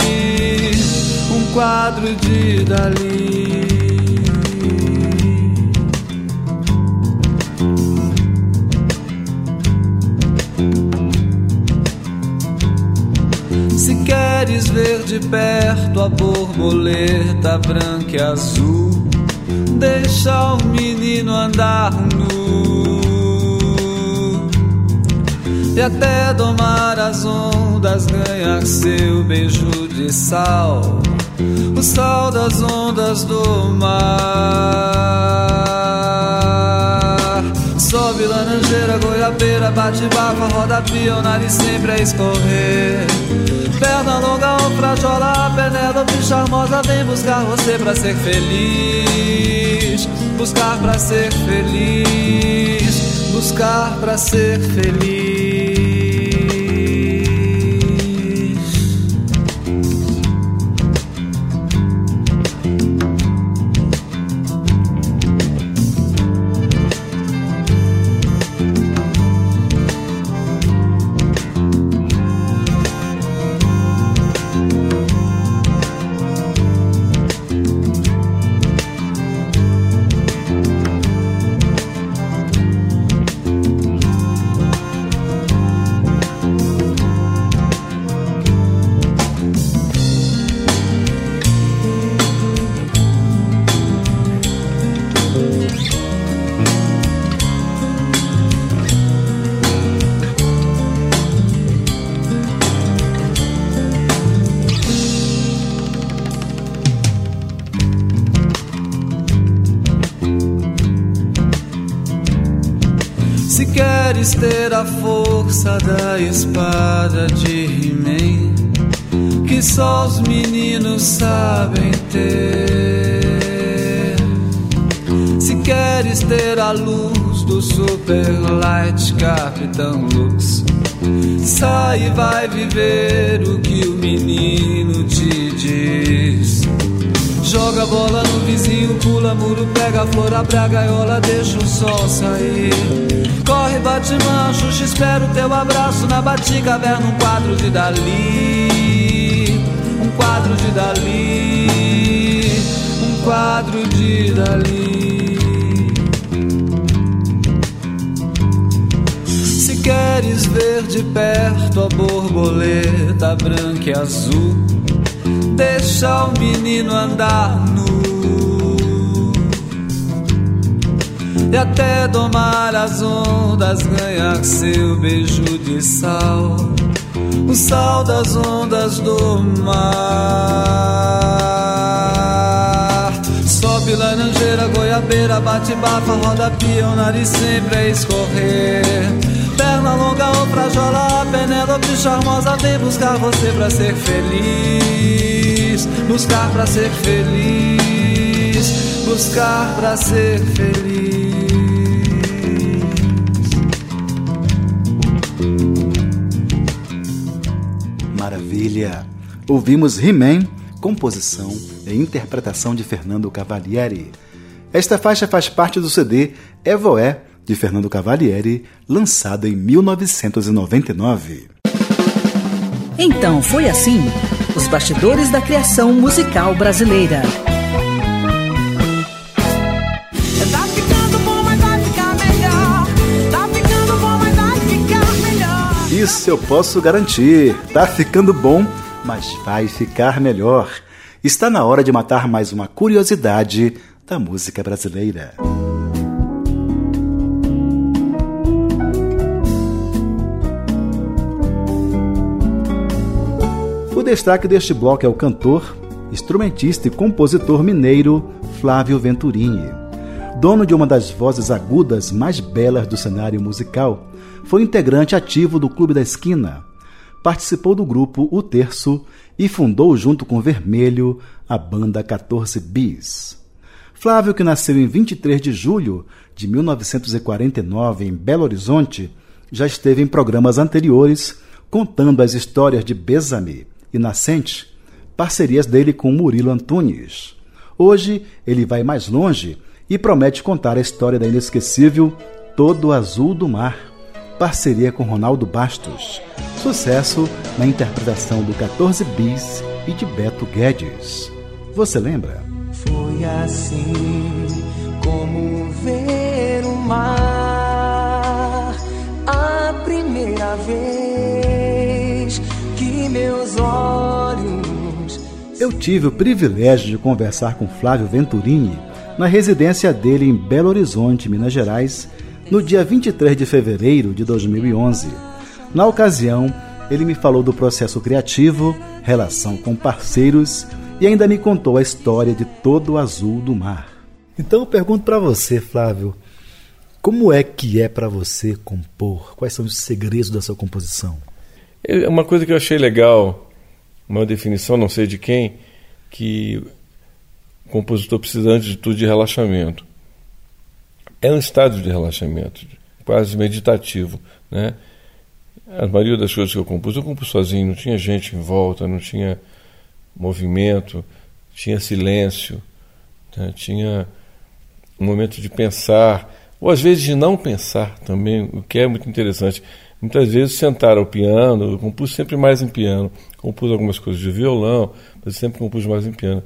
Um quadro de Dali. Se queres ver de perto a borboleta branca e azul, deixa o menino andar nu. E até domar as ondas, ganhar seu beijo de sal, o sal das ondas do mar. Sobe laranjeira, goiabeira, bate bafa, roda pia, o nariz sempre a escorrer. Frajola, Penélope charmosa Vem buscar você pra ser feliz. Buscar pra ser feliz. Buscar pra ser feliz queres ter a força da espada de He-Man, que só os meninos sabem ter. Se queres ter a luz do Super Light Capitão Lux, sai e vai viver o que o menino te diz. Joga a bola no vizinho, pula muro, pega a flor, abre a gaiola, deixa o sol sair. Corre, bate mancho, te espero teu abraço na bate-caverna, um quadro de Dali. Um quadro de Dali. Um quadro de Dali. Se queres ver de perto a borboleta branca e azul deixa o menino andar nu e até domar as ondas ganhar seu beijo de sal, o sal das ondas do mar. Sobe laranjeira, goiabeira, bate bafa, roda pia, o nariz sempre a escorrer. Perna longa ou frajola, Penélope charmosa vem buscar você pra ser feliz, buscar pra ser feliz, buscar pra ser feliz. Maravilha! Ouvimos He-Man, composição e interpretação de Fernando Cavalieri. Esta faixa faz parte do CD Evoé, de Fernando Cavalieri, lançado em 1999. Então foi assim: os bastidores da criação musical brasileira. Tá. Tá. Isso eu posso garantir. Tá ficando bom, mas vai ficar melhor. Está na hora de matar mais uma curiosidade da música brasileira. Destaque deste bloco é o cantor, instrumentista e compositor mineiro Flávio Venturini. Dono de uma das vozes agudas mais belas do cenário musical, foi integrante ativo do Clube da Esquina. Participou do grupo O Terço e fundou, junto com Vermelho, a banda 14 Bis. Flávio, que nasceu em 23 de julho de 1949 em Belo Horizonte, já esteve em programas anteriores contando as histórias de Besame e Nascente, parcerias dele com Murilo Antunes. Hoje ele vai mais longe e promete contar a história da inesquecível Todo Azul do Mar, parceria com Ronaldo Bastos. Sucesso na interpretação do 14 Bis e de Beto Guedes. Você lembra? Foi assim como tive o privilégio de conversar com Flávio Venturini na residência dele em Belo Horizonte, Minas Gerais, no dia 23 de fevereiro de 2011. Na ocasião, ele me falou do processo criativo, relação com parceiros e ainda me contou a história de todo o azul do mar. Então eu pergunto para você, Flávio, como é que é para você compor? Quais são os segredos da sua composição? É uma coisa que eu achei legal, uma definição, não sei de quem, que o compositor precisa antes de tudo de relaxamento. É um estado de relaxamento, quase meditativo, né? A maioria das coisas que eu compus, eu compus sozinho, não tinha gente em volta, não tinha movimento, tinha silêncio, né? tinha um momento de pensar, ou às vezes de não pensar também, o que é muito interessante. Muitas vezes sentar ao piano, eu compus sempre mais em piano, compus algumas coisas de violão, mas sempre compus mais em piano.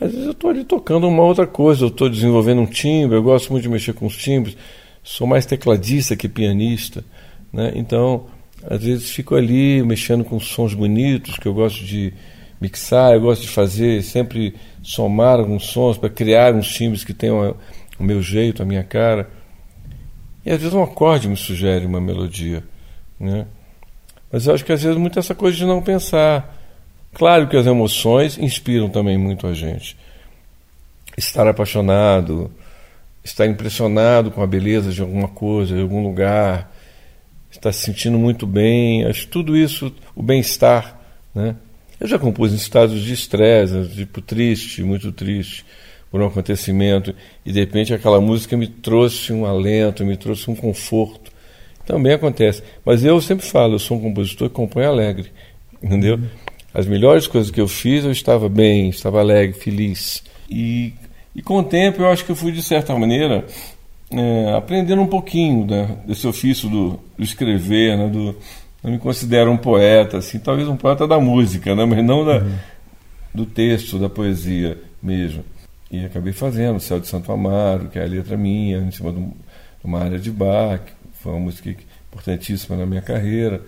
Às vezes eu estou ali tocando uma outra coisa, eu estou desenvolvendo um timbre, eu gosto muito de mexer com os timbres, sou mais tecladista que pianista, né? então às vezes fico ali mexendo com sons bonitos que eu gosto de mixar, eu gosto de fazer, sempre somar alguns sons para criar uns timbres que tenham o meu jeito, a minha cara. E às vezes um acorde me sugere uma melodia, né? Mas eu acho que às vezes muito essa coisa de não pensar. Claro que as emoções inspiram também muito a gente. Estar apaixonado, estar impressionado com a beleza de alguma coisa, de algum lugar, estar se sentindo muito bem, acho tudo isso, o bem-estar, né? Eu já compus em estados de estresse, tipo triste, muito triste, por um acontecimento, e de repente aquela música me trouxe um alento, me trouxe um conforto. Também acontece. Mas eu sempre falo, eu sou um compositor que compõe alegre, entendeu? As melhores coisas que eu fiz, eu estava bem, estava alegre, feliz. E, e com o tempo, eu acho que eu fui, de certa maneira, é, aprendendo um pouquinho né, desse ofício do, do escrever, né, do, eu me considero um poeta, assim, talvez um poeta da música, né? mas não da, uhum. do texto, da poesia mesmo. E acabei fazendo o Céu de Santo Amaro, que é a letra minha, em cima de uma área de Bach, foi uma música importantíssima na minha carreira.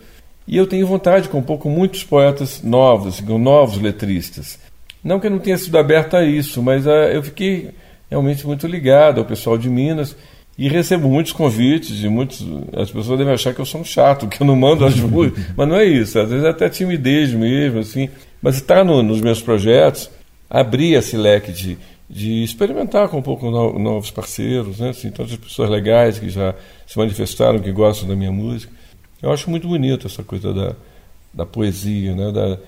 E eu tenho vontade de compor com muitos poetas novos, com novos letristas. Não que eu não tenha sido aberto a isso, mas uh, eu fiquei realmente muito ligado ao pessoal de Minas e recebo muitos convites e muitos. As pessoas devem achar que eu sou um chato, que eu não mando as músicas. mas não é isso. Às vezes é até timidez mesmo, assim. Mas está no, nos meus projetos abrir esse leque de, de experimentar com um pouco no, novos parceiros, né? Assim, tantas pessoas legais que já se manifestaram, que gostam da minha música. Eu acho muito bonito essa coisa da, da poesia, né? Da,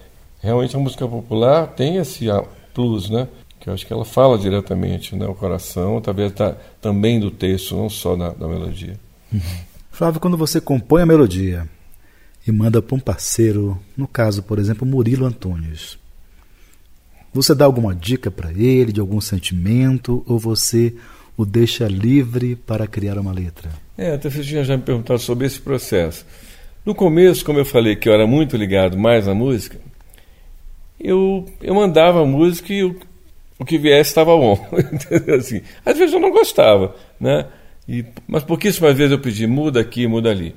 realmente a música popular tem esse plus, né? que eu acho que ela fala diretamente né, ao coração, através da, também do texto, não só da, da melodia. Uhum. Flávio, quando você compõe a melodia e manda para um parceiro, no caso, por exemplo, Murilo Antunes, você dá alguma dica para ele, de algum sentimento, ou você o deixa livre para criar uma letra? É, até já me perguntado sobre esse processo. No começo, como eu falei que eu era muito ligado mais à música, eu, eu mandava a música e o que viesse estava bom. assim, às vezes eu não gostava, né? E, mas pouquíssimas vezes eu pedi, muda aqui, muda ali.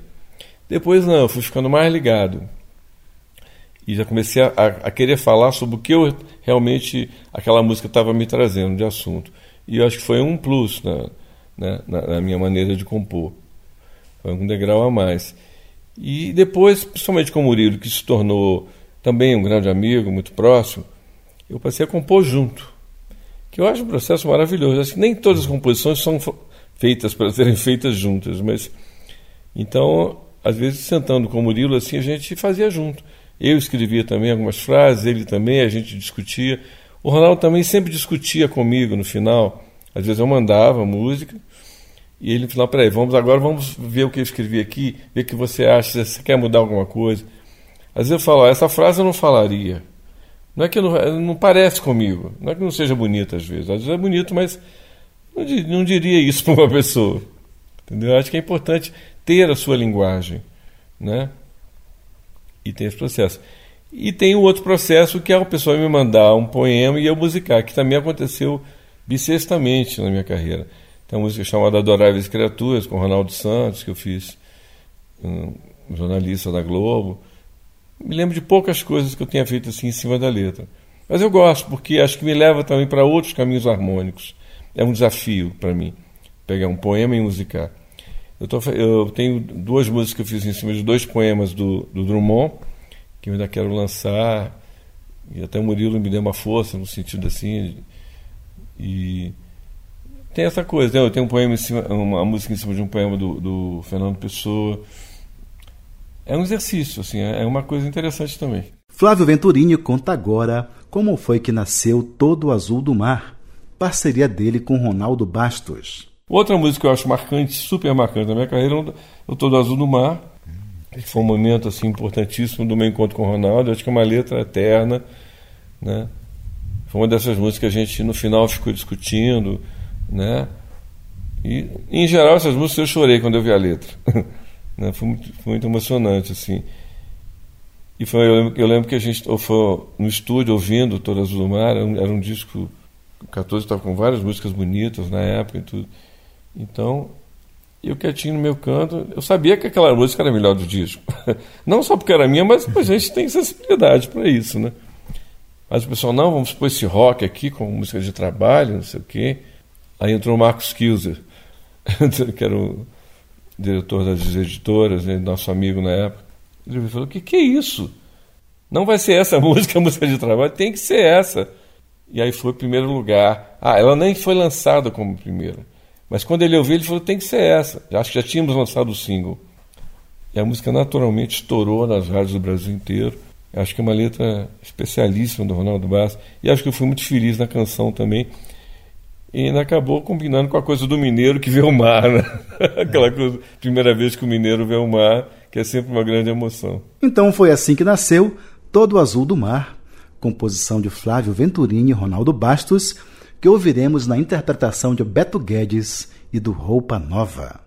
Depois não, eu fui ficando mais ligado. E já comecei a, a, a querer falar sobre o que eu realmente aquela música estava me trazendo de assunto. E eu acho que foi um plus na, na, na minha maneira de compor. Foi um degrau a mais. E depois, principalmente com o Murilo, que se tornou também um grande amigo, muito próximo, eu passei a compor junto. Que eu acho um processo maravilhoso. Acho que nem todas as composições são feitas para serem feitas juntas, mas então, às vezes sentando com o Murilo assim, a gente fazia junto. Eu escrevia também algumas frases, ele também, a gente discutia. O Ronaldo também sempre discutia comigo no final. Às vezes eu mandava música e ele no final, peraí, vamos agora vamos ver o que eu escrevi aqui, ver o que você acha, se você quer mudar alguma coisa. Às vezes eu falo, essa frase eu não falaria. Não é que não, não parece comigo, não é que não seja bonito às vezes. Às vezes é bonito, mas não, não diria isso para uma pessoa. Entendeu? Eu acho que é importante ter a sua linguagem, né? E tem esse processo. E tem o outro processo que é a pessoa me mandar um poema e eu musicar, que também aconteceu bissextamente na minha carreira. Tem uma música chamada Adoráveis Criaturas, com Ronaldo Santos, que eu fiz, um jornalista da Globo. Me lembro de poucas coisas que eu tenha feito assim em cima da letra. Mas eu gosto, porque acho que me leva também para outros caminhos harmônicos. É um desafio para mim, pegar um poema e musicar. Eu, tô, eu, tenho duas músicas que eu fiz em cima de dois poemas do, do Drummond, que eu ainda quero lançar, e até o Murilo me deu uma força no sentido assim. E tem essa coisa, né? eu tenho um poema em cima, uma música em cima de um poema do, do Fernando Pessoa. É um exercício, assim, é uma coisa interessante também. Flávio Venturini conta agora como foi que nasceu Todo Azul do Mar, parceria dele com Ronaldo Bastos. Outra música que eu acho marcante, super marcante na minha carreira, é o Todo Azul do Mar. Foi um momento assim importantíssimo do meu encontro com o Ronaldo. Acho que é uma letra eterna, né? Foi uma dessas músicas que a gente no final ficou discutindo, né? E em geral essas músicas eu chorei quando eu vi a letra. né? Foi muito, foi muito emocionante assim. E foi, eu, lembro, eu lembro que a gente foi no estúdio ouvindo Todo Azul do Mar, era um, era um disco, o 14 estava com várias músicas bonitas na época e tudo. Então, eu quietinho no meu canto, eu sabia que aquela música era melhor do disco. Não só porque era minha, mas a gente tem sensibilidade para isso, né? Mas o pessoal, não, vamos pôr esse rock aqui com música de trabalho, não sei o quê. Aí entrou o Marcos Kilzer, que era o diretor das editoras, né, nosso amigo na época. Ele falou: o que, que é isso? Não vai ser essa música, a música de trabalho, tem que ser essa. E aí foi o primeiro lugar. Ah, ela nem foi lançada como primeira. Mas quando ele ouviu, ele falou: tem que ser essa. Acho que já tínhamos lançado o single. E a música naturalmente estourou nas rádios do Brasil inteiro. Acho que é uma letra especialíssima do Ronaldo Bastos. E acho que eu fui muito feliz na canção também. E ainda acabou combinando com a coisa do mineiro que vê o mar, né? Aquela coisa, primeira vez que o mineiro vê o mar, que é sempre uma grande emoção. Então foi assim que nasceu Todo Azul do Mar, composição de Flávio Venturini e Ronaldo Bastos que ouviremos na interpretação de Beto Guedes e do Roupa Nova.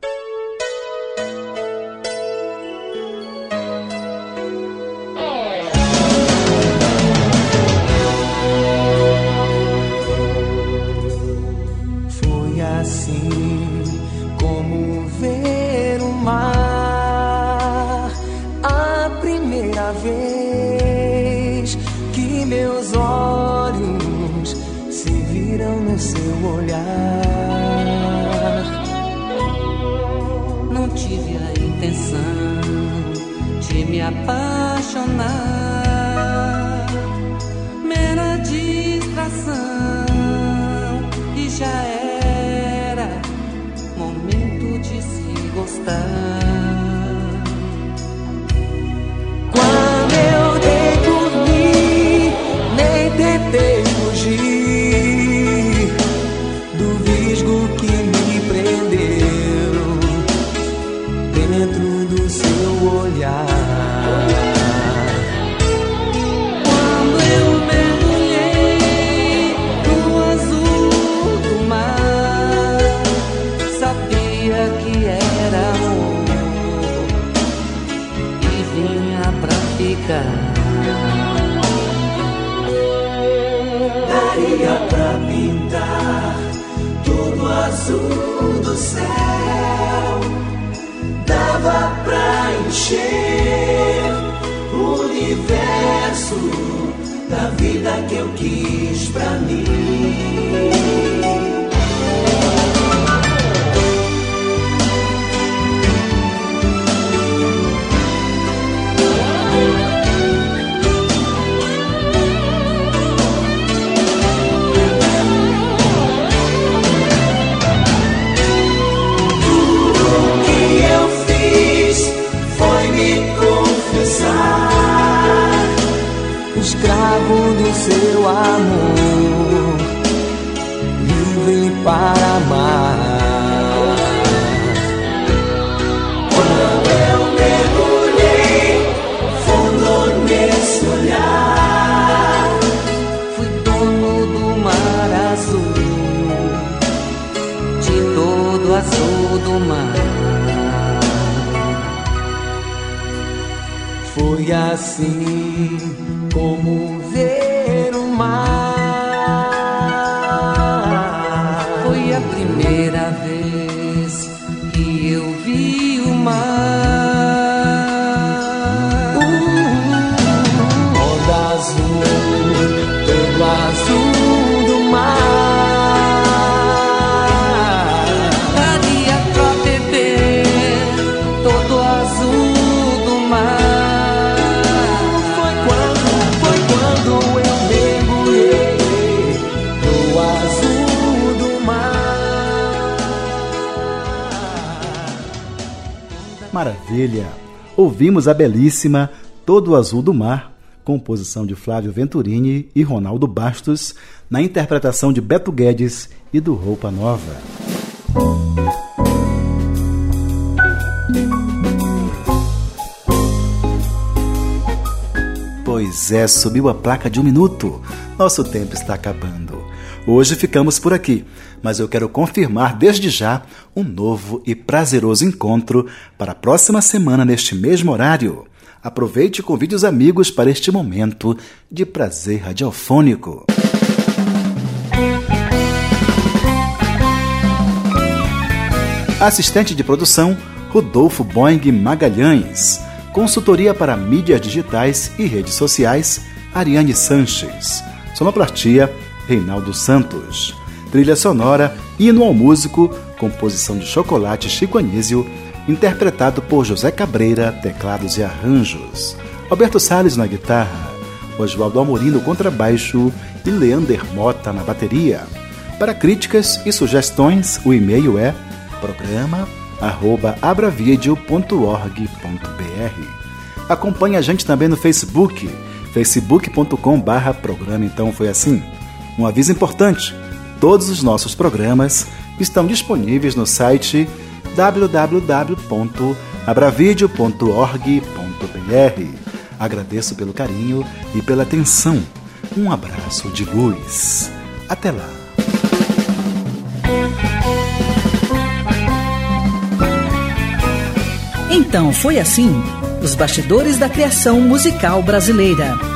Assim Ouvimos a belíssima Todo Azul do Mar, composição de Flávio Venturini e Ronaldo Bastos, na interpretação de Beto Guedes e do Roupa Nova. Pois é, subiu a placa de um minuto. Nosso tempo está acabando. Hoje ficamos por aqui, mas eu quero confirmar desde já um novo e prazeroso encontro para a próxima semana neste mesmo horário. Aproveite e convide os amigos para este momento de prazer radiofônico. Assistente de produção, Rodolfo Boing Magalhães. Consultoria para mídias digitais e redes sociais, Ariane Sanches. Sonoplastia, Reinaldo Santos. Trilha sonora, Hino ao Músico, composição de Chocolate Chico Anísio, interpretado por José Cabreira, teclados e arranjos. Alberto Salles na guitarra, Oswaldo Amorim no contrabaixo e Leander Mota na bateria. Para críticas e sugestões, o e-mail é programa@abravideo.org.br. Acompanhe a gente também no Facebook, facebook.com/barra programa então foi assim. Um aviso importante: todos os nossos programas estão disponíveis no site www.abravideo.org.br. Agradeço pelo carinho e pela atenção. Um abraço de luz. Até lá. Então foi assim: Os Bastidores da Criação Musical Brasileira.